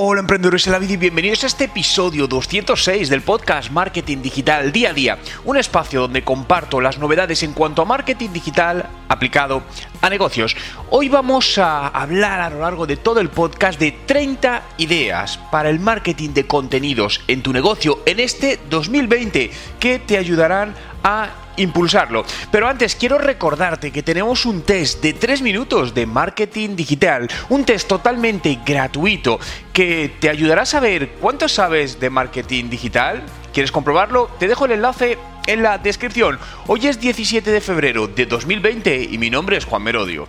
Hola emprendedores de la vida y bienvenidos a este episodio 206 del podcast Marketing Digital Día a Día, un espacio donde comparto las novedades en cuanto a marketing digital aplicado a negocios. Hoy vamos a hablar a lo largo de todo el podcast de 30 ideas para el marketing de contenidos en tu negocio en este 2020 que te ayudarán a impulsarlo. Pero antes quiero recordarte que tenemos un test de 3 minutos de marketing digital, un test totalmente gratuito que te ayudará a saber cuánto sabes de marketing digital. ¿Quieres comprobarlo? Te dejo el enlace en la descripción. Hoy es 17 de febrero de 2020 y mi nombre es Juan Merodio.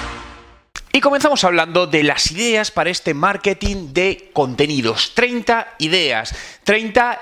Y comenzamos hablando de las ideas para este marketing de contenidos. 30 ideas, 30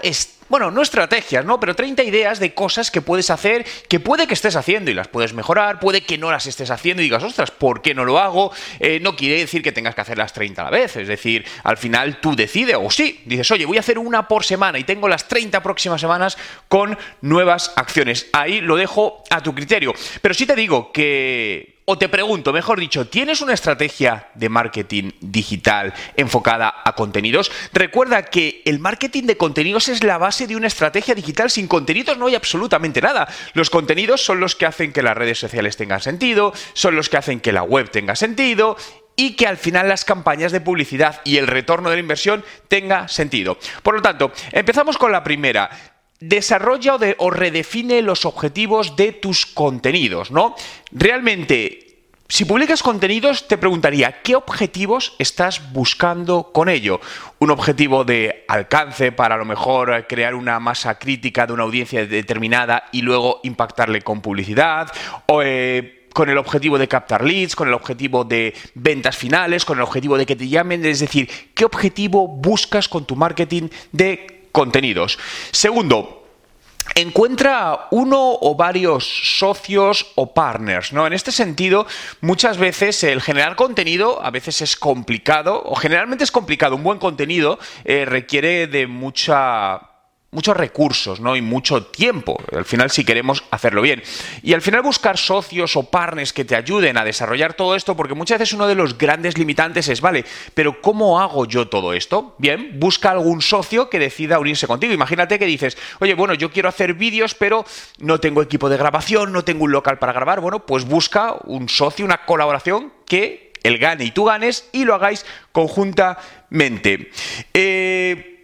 bueno, no estrategias, ¿no? Pero 30 ideas de cosas que puedes hacer, que puede que estés haciendo y las puedes mejorar, puede que no las estés haciendo y digas, ostras, ¿por qué no lo hago? Eh, no quiere decir que tengas que hacer las 30 a la vez, es decir, al final tú decides, o sí, dices, oye, voy a hacer una por semana y tengo las 30 próximas semanas con nuevas acciones. Ahí lo dejo a tu criterio. Pero sí te digo que o te pregunto, mejor dicho, ¿tienes una estrategia de marketing digital enfocada a contenidos? Recuerda que el marketing de contenidos es la base de una estrategia digital. Sin contenidos no hay absolutamente nada. Los contenidos son los que hacen que las redes sociales tengan sentido, son los que hacen que la web tenga sentido y que al final las campañas de publicidad y el retorno de la inversión tenga sentido. Por lo tanto, empezamos con la primera desarrolla o, redefine los objetivos de tus contenidos, ¿no? Realmente si publicas contenidos, te preguntaría, ¿qué objetivos estás buscando con ello? ¿Un objetivo de alcance para a lo mejor crear una masa crítica de una audiencia determinada y luego impactarle con publicidad? ¿O eh, con el objetivo de captar leads, con el objetivo de ventas finales, con el objetivo de que te llamen? Es decir, ¿qué objetivo buscas con tu marketing de contenidos. Segundo, encuentra uno o varios socios o partners, ¿no? En este sentido, muchas veces el generar contenido a veces es complicado, o generalmente es complicado. Un buen contenido eh, requiere de mucha muchos recursos ¿no? y mucho tiempo, al final si queremos hacerlo bien. Y al final buscar socios o partners que te ayuden a desarrollar todo esto, porque muchas veces uno de los grandes limitantes es, vale, pero ¿cómo hago yo todo esto? Bien, busca algún socio que decida unirse contigo. Imagínate que dices, oye, bueno, yo quiero hacer vídeos, pero no tengo equipo de grabación, no tengo un local para grabar. Bueno, pues busca un socio, una colaboración que él gane y tú ganes y lo hagáis conjuntamente. Eh,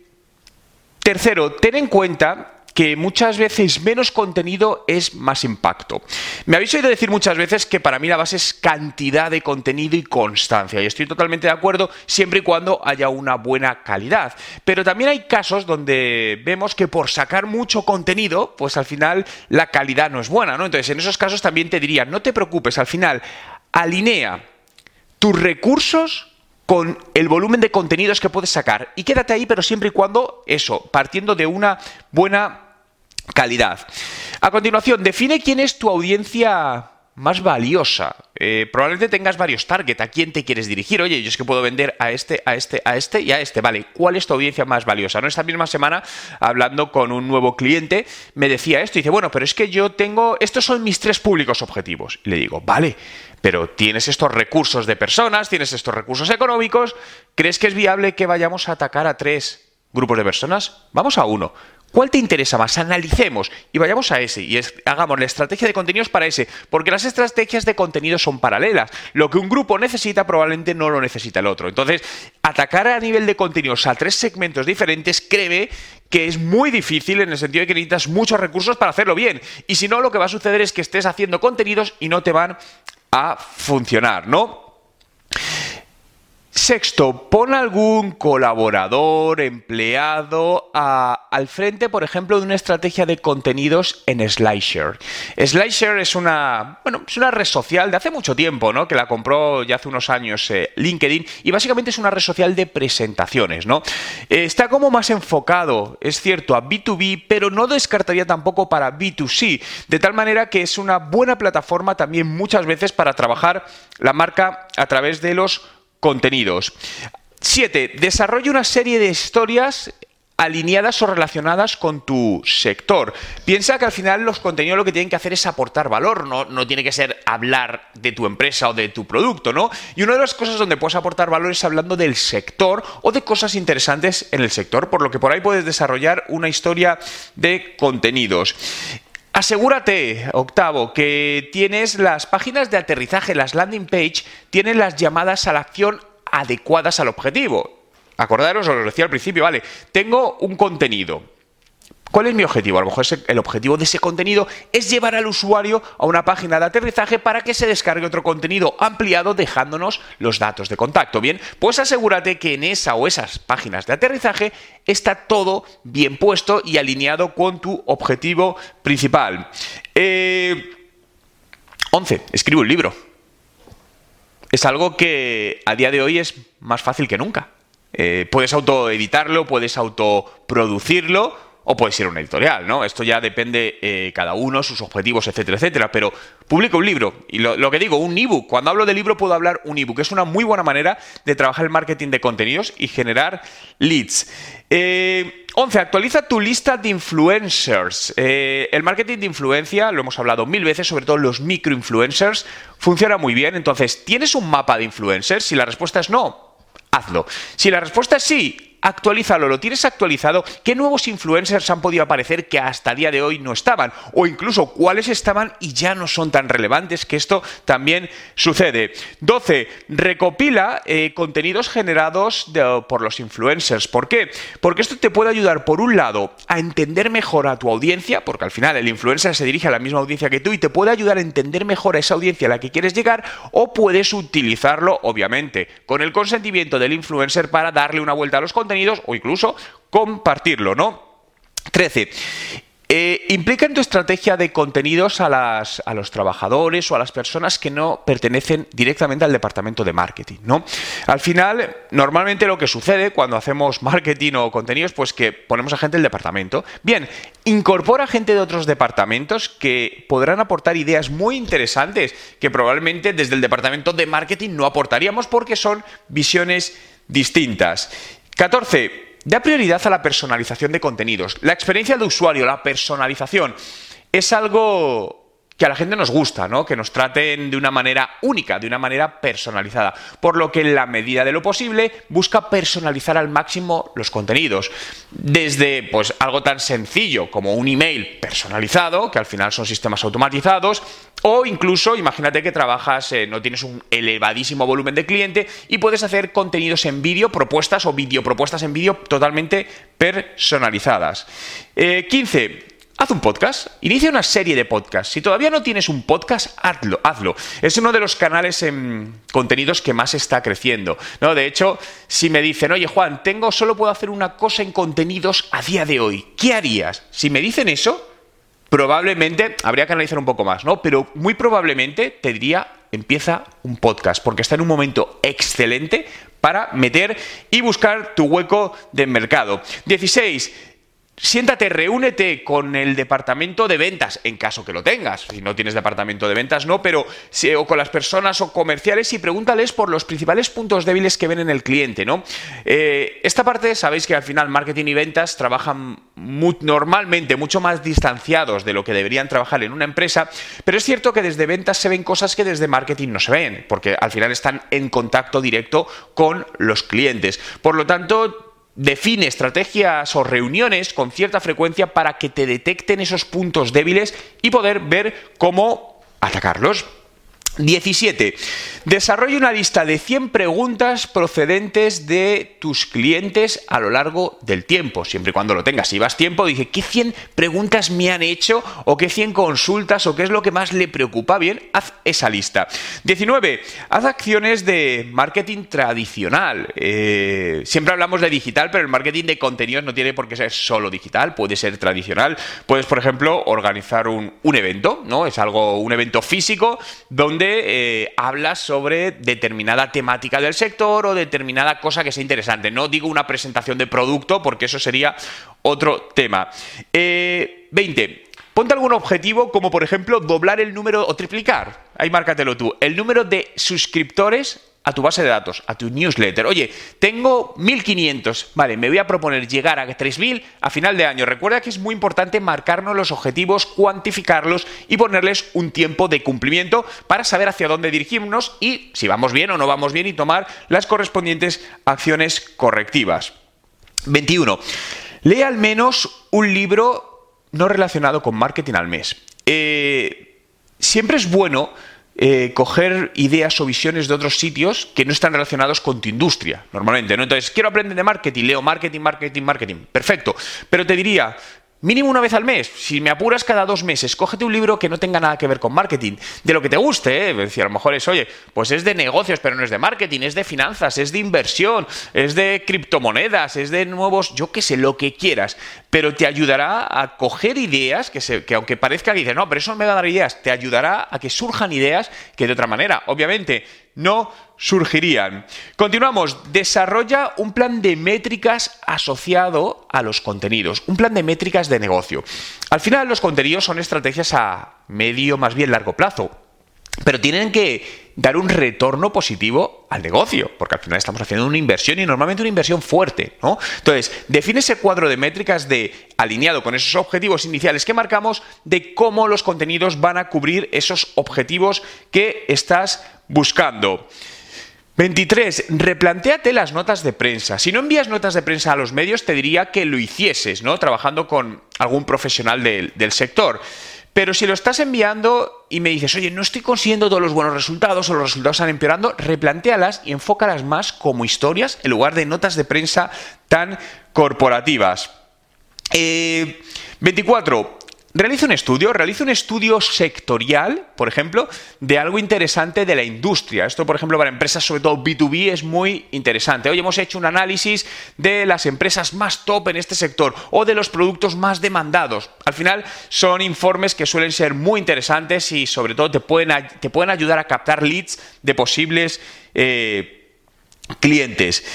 Tercero, ten en cuenta que muchas veces menos contenido es más impacto. Me habéis oído decir muchas veces que para mí la base es cantidad de contenido y constancia, y estoy totalmente de acuerdo siempre y cuando haya una buena calidad. Pero también hay casos donde vemos que por sacar mucho contenido, pues al final la calidad no es buena, ¿no? Entonces, en esos casos también te diría, no te preocupes, al final alinea tus recursos con el volumen de contenidos que puedes sacar. Y quédate ahí, pero siempre y cuando eso, partiendo de una buena calidad. A continuación, define quién es tu audiencia más valiosa. Eh, probablemente tengas varios targets. ¿A quién te quieres dirigir? Oye, yo es que puedo vender a este, a este, a este y a este. Vale, ¿cuál es tu audiencia más valiosa? ¿No? Esta misma semana, hablando con un nuevo cliente, me decía esto. Y dice, bueno, pero es que yo tengo. Estos son mis tres públicos objetivos. Y le digo, vale, pero tienes estos recursos de personas, tienes estos recursos económicos. ¿Crees que es viable que vayamos a atacar a tres grupos de personas? Vamos a uno. ¿Cuál te interesa más? Analicemos y vayamos a ese y hagamos la estrategia de contenidos para ese, porque las estrategias de contenido son paralelas. Lo que un grupo necesita probablemente no lo necesita el otro. Entonces, atacar a nivel de contenidos a tres segmentos diferentes, cree que es muy difícil en el sentido de que necesitas muchos recursos para hacerlo bien. Y si no, lo que va a suceder es que estés haciendo contenidos y no te van a funcionar, ¿no? Sexto, pon algún colaborador, empleado al frente, por ejemplo, de una estrategia de contenidos en SlideShare. SlideShare es una, bueno, es una red social de hace mucho tiempo, ¿no? Que la compró ya hace unos años eh, LinkedIn y básicamente es una red social de presentaciones, ¿no? Eh, está como más enfocado, es cierto, a B2B, pero no descartaría tampoco para B2C, de tal manera que es una buena plataforma también muchas veces para trabajar la marca a través de los contenidos. 7. Desarrolla una serie de historias alineadas o relacionadas con tu sector. Piensa que al final los contenidos lo que tienen que hacer es aportar valor, no, no tiene que ser hablar de tu empresa o de tu producto, ¿no? Y una de las cosas donde puedes aportar valor es hablando del sector o de cosas interesantes en el sector, por lo que por ahí puedes desarrollar una historia de contenidos. Asegúrate, octavo, que tienes las páginas de aterrizaje, las landing page, tienen las llamadas a la acción adecuadas al objetivo. Acordaros, os lo decía al principio, vale, tengo un contenido. ¿Cuál es mi objetivo? A lo mejor el objetivo de ese contenido es llevar al usuario a una página de aterrizaje para que se descargue otro contenido ampliado dejándonos los datos de contacto. Bien, pues asegúrate que en esa o esas páginas de aterrizaje está todo bien puesto y alineado con tu objetivo principal. 11. Eh, escribo un libro. Es algo que a día de hoy es más fácil que nunca. Eh, puedes autoeditarlo, puedes autoproducirlo o puedes ir a una editorial, ¿no? Esto ya depende eh, cada uno, sus objetivos, etcétera, etcétera. Pero publica un libro. Y lo, que digo, un ebook. Cuando hablo de libro puedo hablar un ebook. Es una muy buena manera de trabajar el marketing de contenidos y generar leads. 11. Eh, actualiza tu lista de influencers. el marketing de influencia, lo hemos hablado mil veces, sobre todo los microinfluencers, funciona muy bien. Entonces, ¿tienes un mapa de influencers? Si la respuesta es no, hazlo. Si la respuesta es sí, actualízalo, lo tienes actualizado, qué nuevos influencers han podido aparecer que hasta el día de hoy no estaban, o incluso cuáles estaban y ya no son tan relevantes, que esto también sucede. 12. Recopila eh, contenidos generados por los influencers. ¿Por qué? Porque esto te puede ayudar, por un lado, a entender mejor a tu audiencia, porque al final el influencer se dirige a la misma audiencia que tú y te puede ayudar a entender mejor a esa audiencia a la que quieres llegar, o puedes utilizarlo, obviamente, con el consentimiento del influencer para darle una vuelta a los contenidos o incluso compartirlo, ¿no? 13. Eh, implica en tu estrategia de contenidos a, las, a, los trabajadores o a las personas que no pertenecen directamente al departamento de marketing, ¿no? Al final, normalmente lo que sucede cuando hacemos marketing o contenidos, pues que ponemos a gente del departamento. Bien, incorpora gente de otros departamentos que podrán aportar ideas muy interesantes que probablemente desde el departamento de marketing no aportaríamos porque son visiones distintas. 14. Da prioridad a la personalización de contenidos. La experiencia de usuario, la personalización, es algo que a la gente nos gusta, ¿no? Que nos traten de una manera única, de una manera personalizada. Por lo que en la medida de lo posible busca personalizar al máximo los contenidos. Desde pues algo tan sencillo como un email personalizado, que al final son sistemas automatizados, o incluso, imagínate que trabajas, eh, no tienes un elevadísimo volumen de cliente y puedes hacer contenidos en vídeo, propuestas o vídeo propuestas en vídeo totalmente personalizadas. 15. Haz un podcast, inicia una serie de podcasts. Si todavía no tienes un podcast, hazlo, hazlo. Es uno de los canales en contenidos que más está creciendo. ¿no? De hecho, si me dicen, oye Juan, tengo, solo puedo hacer una cosa en contenidos a día de hoy, ¿qué harías? Si me dicen eso, probablemente, habría que analizar un poco más, ¿no? Pero muy probablemente te diría, empieza un podcast, porque está en un momento excelente para meter y buscar tu hueco de mercado. 16 Siéntate, reúnete con el departamento de ventas, en caso que lo tengas. Si no tienes departamento de ventas, no, pero o con las personas o comerciales y pregúntales por los principales puntos débiles que ven en el cliente, ¿no? Eh, esta parte, sabéis que al final marketing y ventas trabajan normalmente mucho más distanciados de lo que deberían trabajar en una empresa, pero es cierto que desde ventas se ven cosas que desde marketing no se ven, porque al final están en contacto directo con los clientes. Por lo tanto, Define estrategias o reuniones con cierta frecuencia para que te detecten esos puntos débiles y poder ver cómo atacarlos. 17. Desarrolla una lista de 100 preguntas procedentes de tus clientes a lo largo del tiempo, siempre y cuando lo tengas. Si vas tiempo, dije, ¿qué 100 preguntas me han hecho? ¿O qué 100 consultas? ¿O qué es lo que más le preocupa? Bien, haz esa lista. 19. Haz acciones de marketing tradicional. Eh, siempre hablamos de digital, pero el marketing de contenidos no tiene por qué ser solo digital, puede ser tradicional. Puedes, por ejemplo, organizar un, un evento, ¿no? Es algo, un evento físico donde eh, hablas sobre determinada temática del sector o determinada cosa que sea interesante. No digo una presentación de producto porque eso sería otro tema. 20. Eh, Ponte algún objetivo como por ejemplo doblar el número o triplicar. Ahí márcatelo tú. El número de suscriptores a tu base de datos, a tu newsletter. Oye, tengo 1500, vale, me voy a proponer llegar a 3000 a final de año. Recuerda que es muy importante marcarnos los objetivos, cuantificarlos y ponerles un tiempo de cumplimiento para saber hacia dónde dirigirnos y si vamos bien o no vamos bien y tomar las correspondientes acciones correctivas. 21. Lee al menos un libro no relacionado con marketing al mes. Eh, siempre es bueno eh, coger ideas o visiones de otros sitios que no están relacionados con tu industria, normalmente. ¿no? Entonces, quiero aprender de marketing, leo marketing, marketing, marketing. Perfecto. Pero te diría, Mínimo una vez al mes. Si me apuras cada dos meses, cógete un libro que no tenga nada que ver con marketing. De lo que te guste, ¿eh? a lo mejor es, oye, pues es de negocios, pero no es de marketing, es de finanzas, es de inversión, es de criptomonedas, es de nuevos, yo qué sé, lo que quieras. Pero te ayudará a coger ideas que, se, que aunque parezca que dices, no, pero eso me va a dar ideas, te ayudará a que surjan ideas que de otra manera, obviamente, no surgirían. Continuamos. Desarrolla un plan de métricas asociado a los contenidos, un plan de métricas de negocio. Al final los contenidos son estrategias a medio, más bien largo plazo, pero tienen que dar un retorno positivo al negocio, porque al final estamos haciendo una inversión y normalmente una inversión fuerte, ¿no? Entonces, define ese cuadro de métricas de alineado con esos objetivos iniciales que marcamos de cómo los contenidos van a cubrir esos objetivos que estás buscando. 23. Replantéate las notas de prensa. Si no envías notas de prensa a los medios, te diría que lo hicieses, ¿no? Trabajando con algún profesional del, del sector. Pero si lo estás enviando y me dices, oye, no estoy consiguiendo todos los buenos resultados o los resultados están empeorando, replantéalas y enfócalas más como historias en lugar de notas de prensa tan corporativas. 24. Realiza un estudio, realiza un estudio sectorial, por ejemplo, de algo interesante de la industria. Esto, por ejemplo, para empresas, sobre todo B2B, es muy interesante. Hoy hemos hecho un análisis de las empresas más top en este sector o de los productos más demandados. Al final, son informes que suelen ser muy interesantes y, sobre todo, te pueden, te pueden ayudar a captar leads de posibles eh, clientes.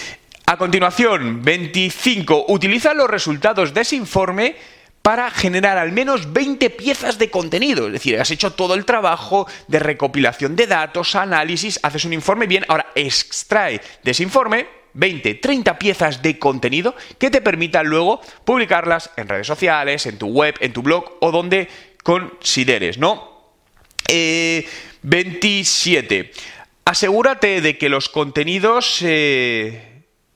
A continuación, 25. Utiliza los resultados de ese informe para generar al menos 20 piezas de contenido. Es decir, has hecho todo el trabajo de recopilación de datos, análisis, haces un informe bien, ahora extrae de ese informe 20, 30 piezas de contenido que te permitan luego publicarlas en redes sociales, en tu web, en tu blog o donde consideres, ¿no? 27. Eh, Asegúrate de que los contenidos... Eh,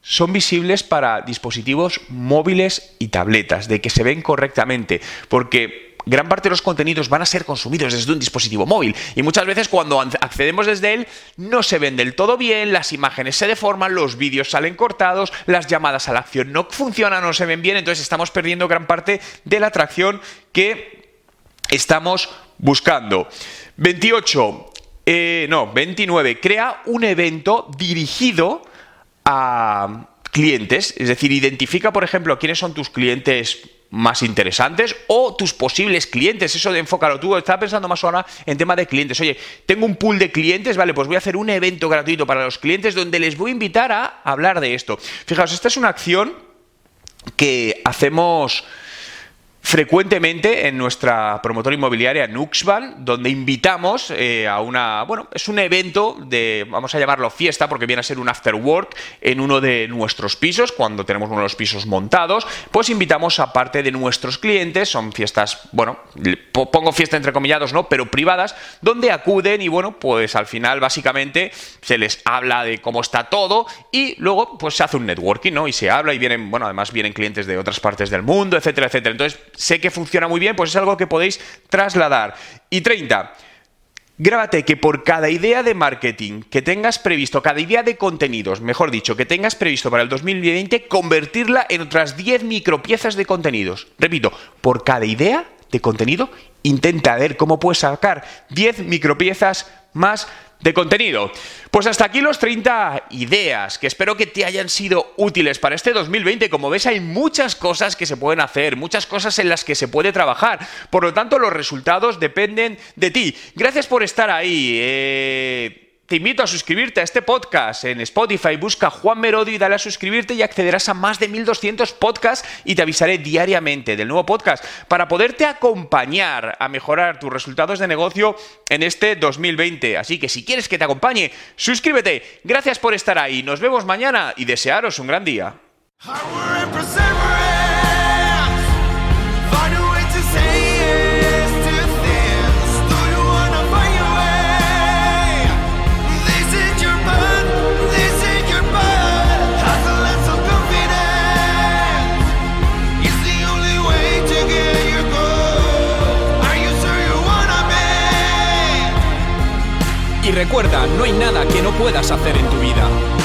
son visibles para dispositivos móviles y tabletas, de que se ven correctamente, porque gran parte de los contenidos van a ser consumidos desde un dispositivo móvil y muchas veces cuando accedemos desde él no se ven del todo bien, las imágenes se deforman, los vídeos salen cortados, las llamadas a la acción no funcionan, no se ven bien, entonces estamos perdiendo gran parte de la atracción que estamos buscando. 28, eh, no, 29, crea un evento dirigido a clientes, es decir, identifica, por ejemplo, quiénes son tus clientes más interesantes o tus posibles clientes. Eso de enfócalo tú. Estaba pensando más ahora en tema de clientes. Oye, tengo un pool de clientes, vale, pues voy a hacer un evento gratuito para los clientes donde les voy a invitar a hablar de esto. Fijaos, esta es una acción que hacemos frecuentemente en nuestra promotora inmobiliaria Nuxval, donde invitamos eh, a una, bueno, es un evento de, vamos a llamarlo fiesta, porque viene a ser un after work en uno de nuestros pisos, cuando tenemos uno de los pisos montados, pues invitamos a parte de nuestros clientes, son fiestas, bueno, pongo fiesta entre comillados, ¿no? Pero privadas, donde acuden y bueno, pues al final básicamente se les habla de cómo está todo y luego pues se hace un networking, ¿no? Y se habla y vienen, bueno, además vienen clientes de otras partes del mundo, etcétera, etcétera. Entonces, sé que funciona muy bien, pues es algo que podéis trasladar. Y 30. Grábate que por cada idea de marketing que tengas previsto, cada idea de contenidos, mejor dicho, que tengas previsto para el 2020, convertirla en otras 10 micropiezas de contenidos. Repito, por cada idea de contenido, intenta ver cómo puedes sacar 10 micropiezas más de contenido. Pues hasta aquí los 30 ideas que espero que te hayan sido útiles para este 2020. Como ves hay muchas cosas que se pueden hacer, muchas cosas en las que se puede trabajar. Por lo tanto los resultados dependen de ti. Gracias por estar ahí. Eh, te invito a suscribirte a este podcast en Spotify, busca Juan Merodio y dale a suscribirte y accederás a más de 1200 podcasts y te avisaré diariamente del nuevo podcast para poderte acompañar a mejorar tus resultados de negocio en este 2020. Así que si quieres que te acompañe, suscríbete. Gracias por estar ahí. Nos vemos mañana y desearos un gran día. Puedas hacer en tu vida.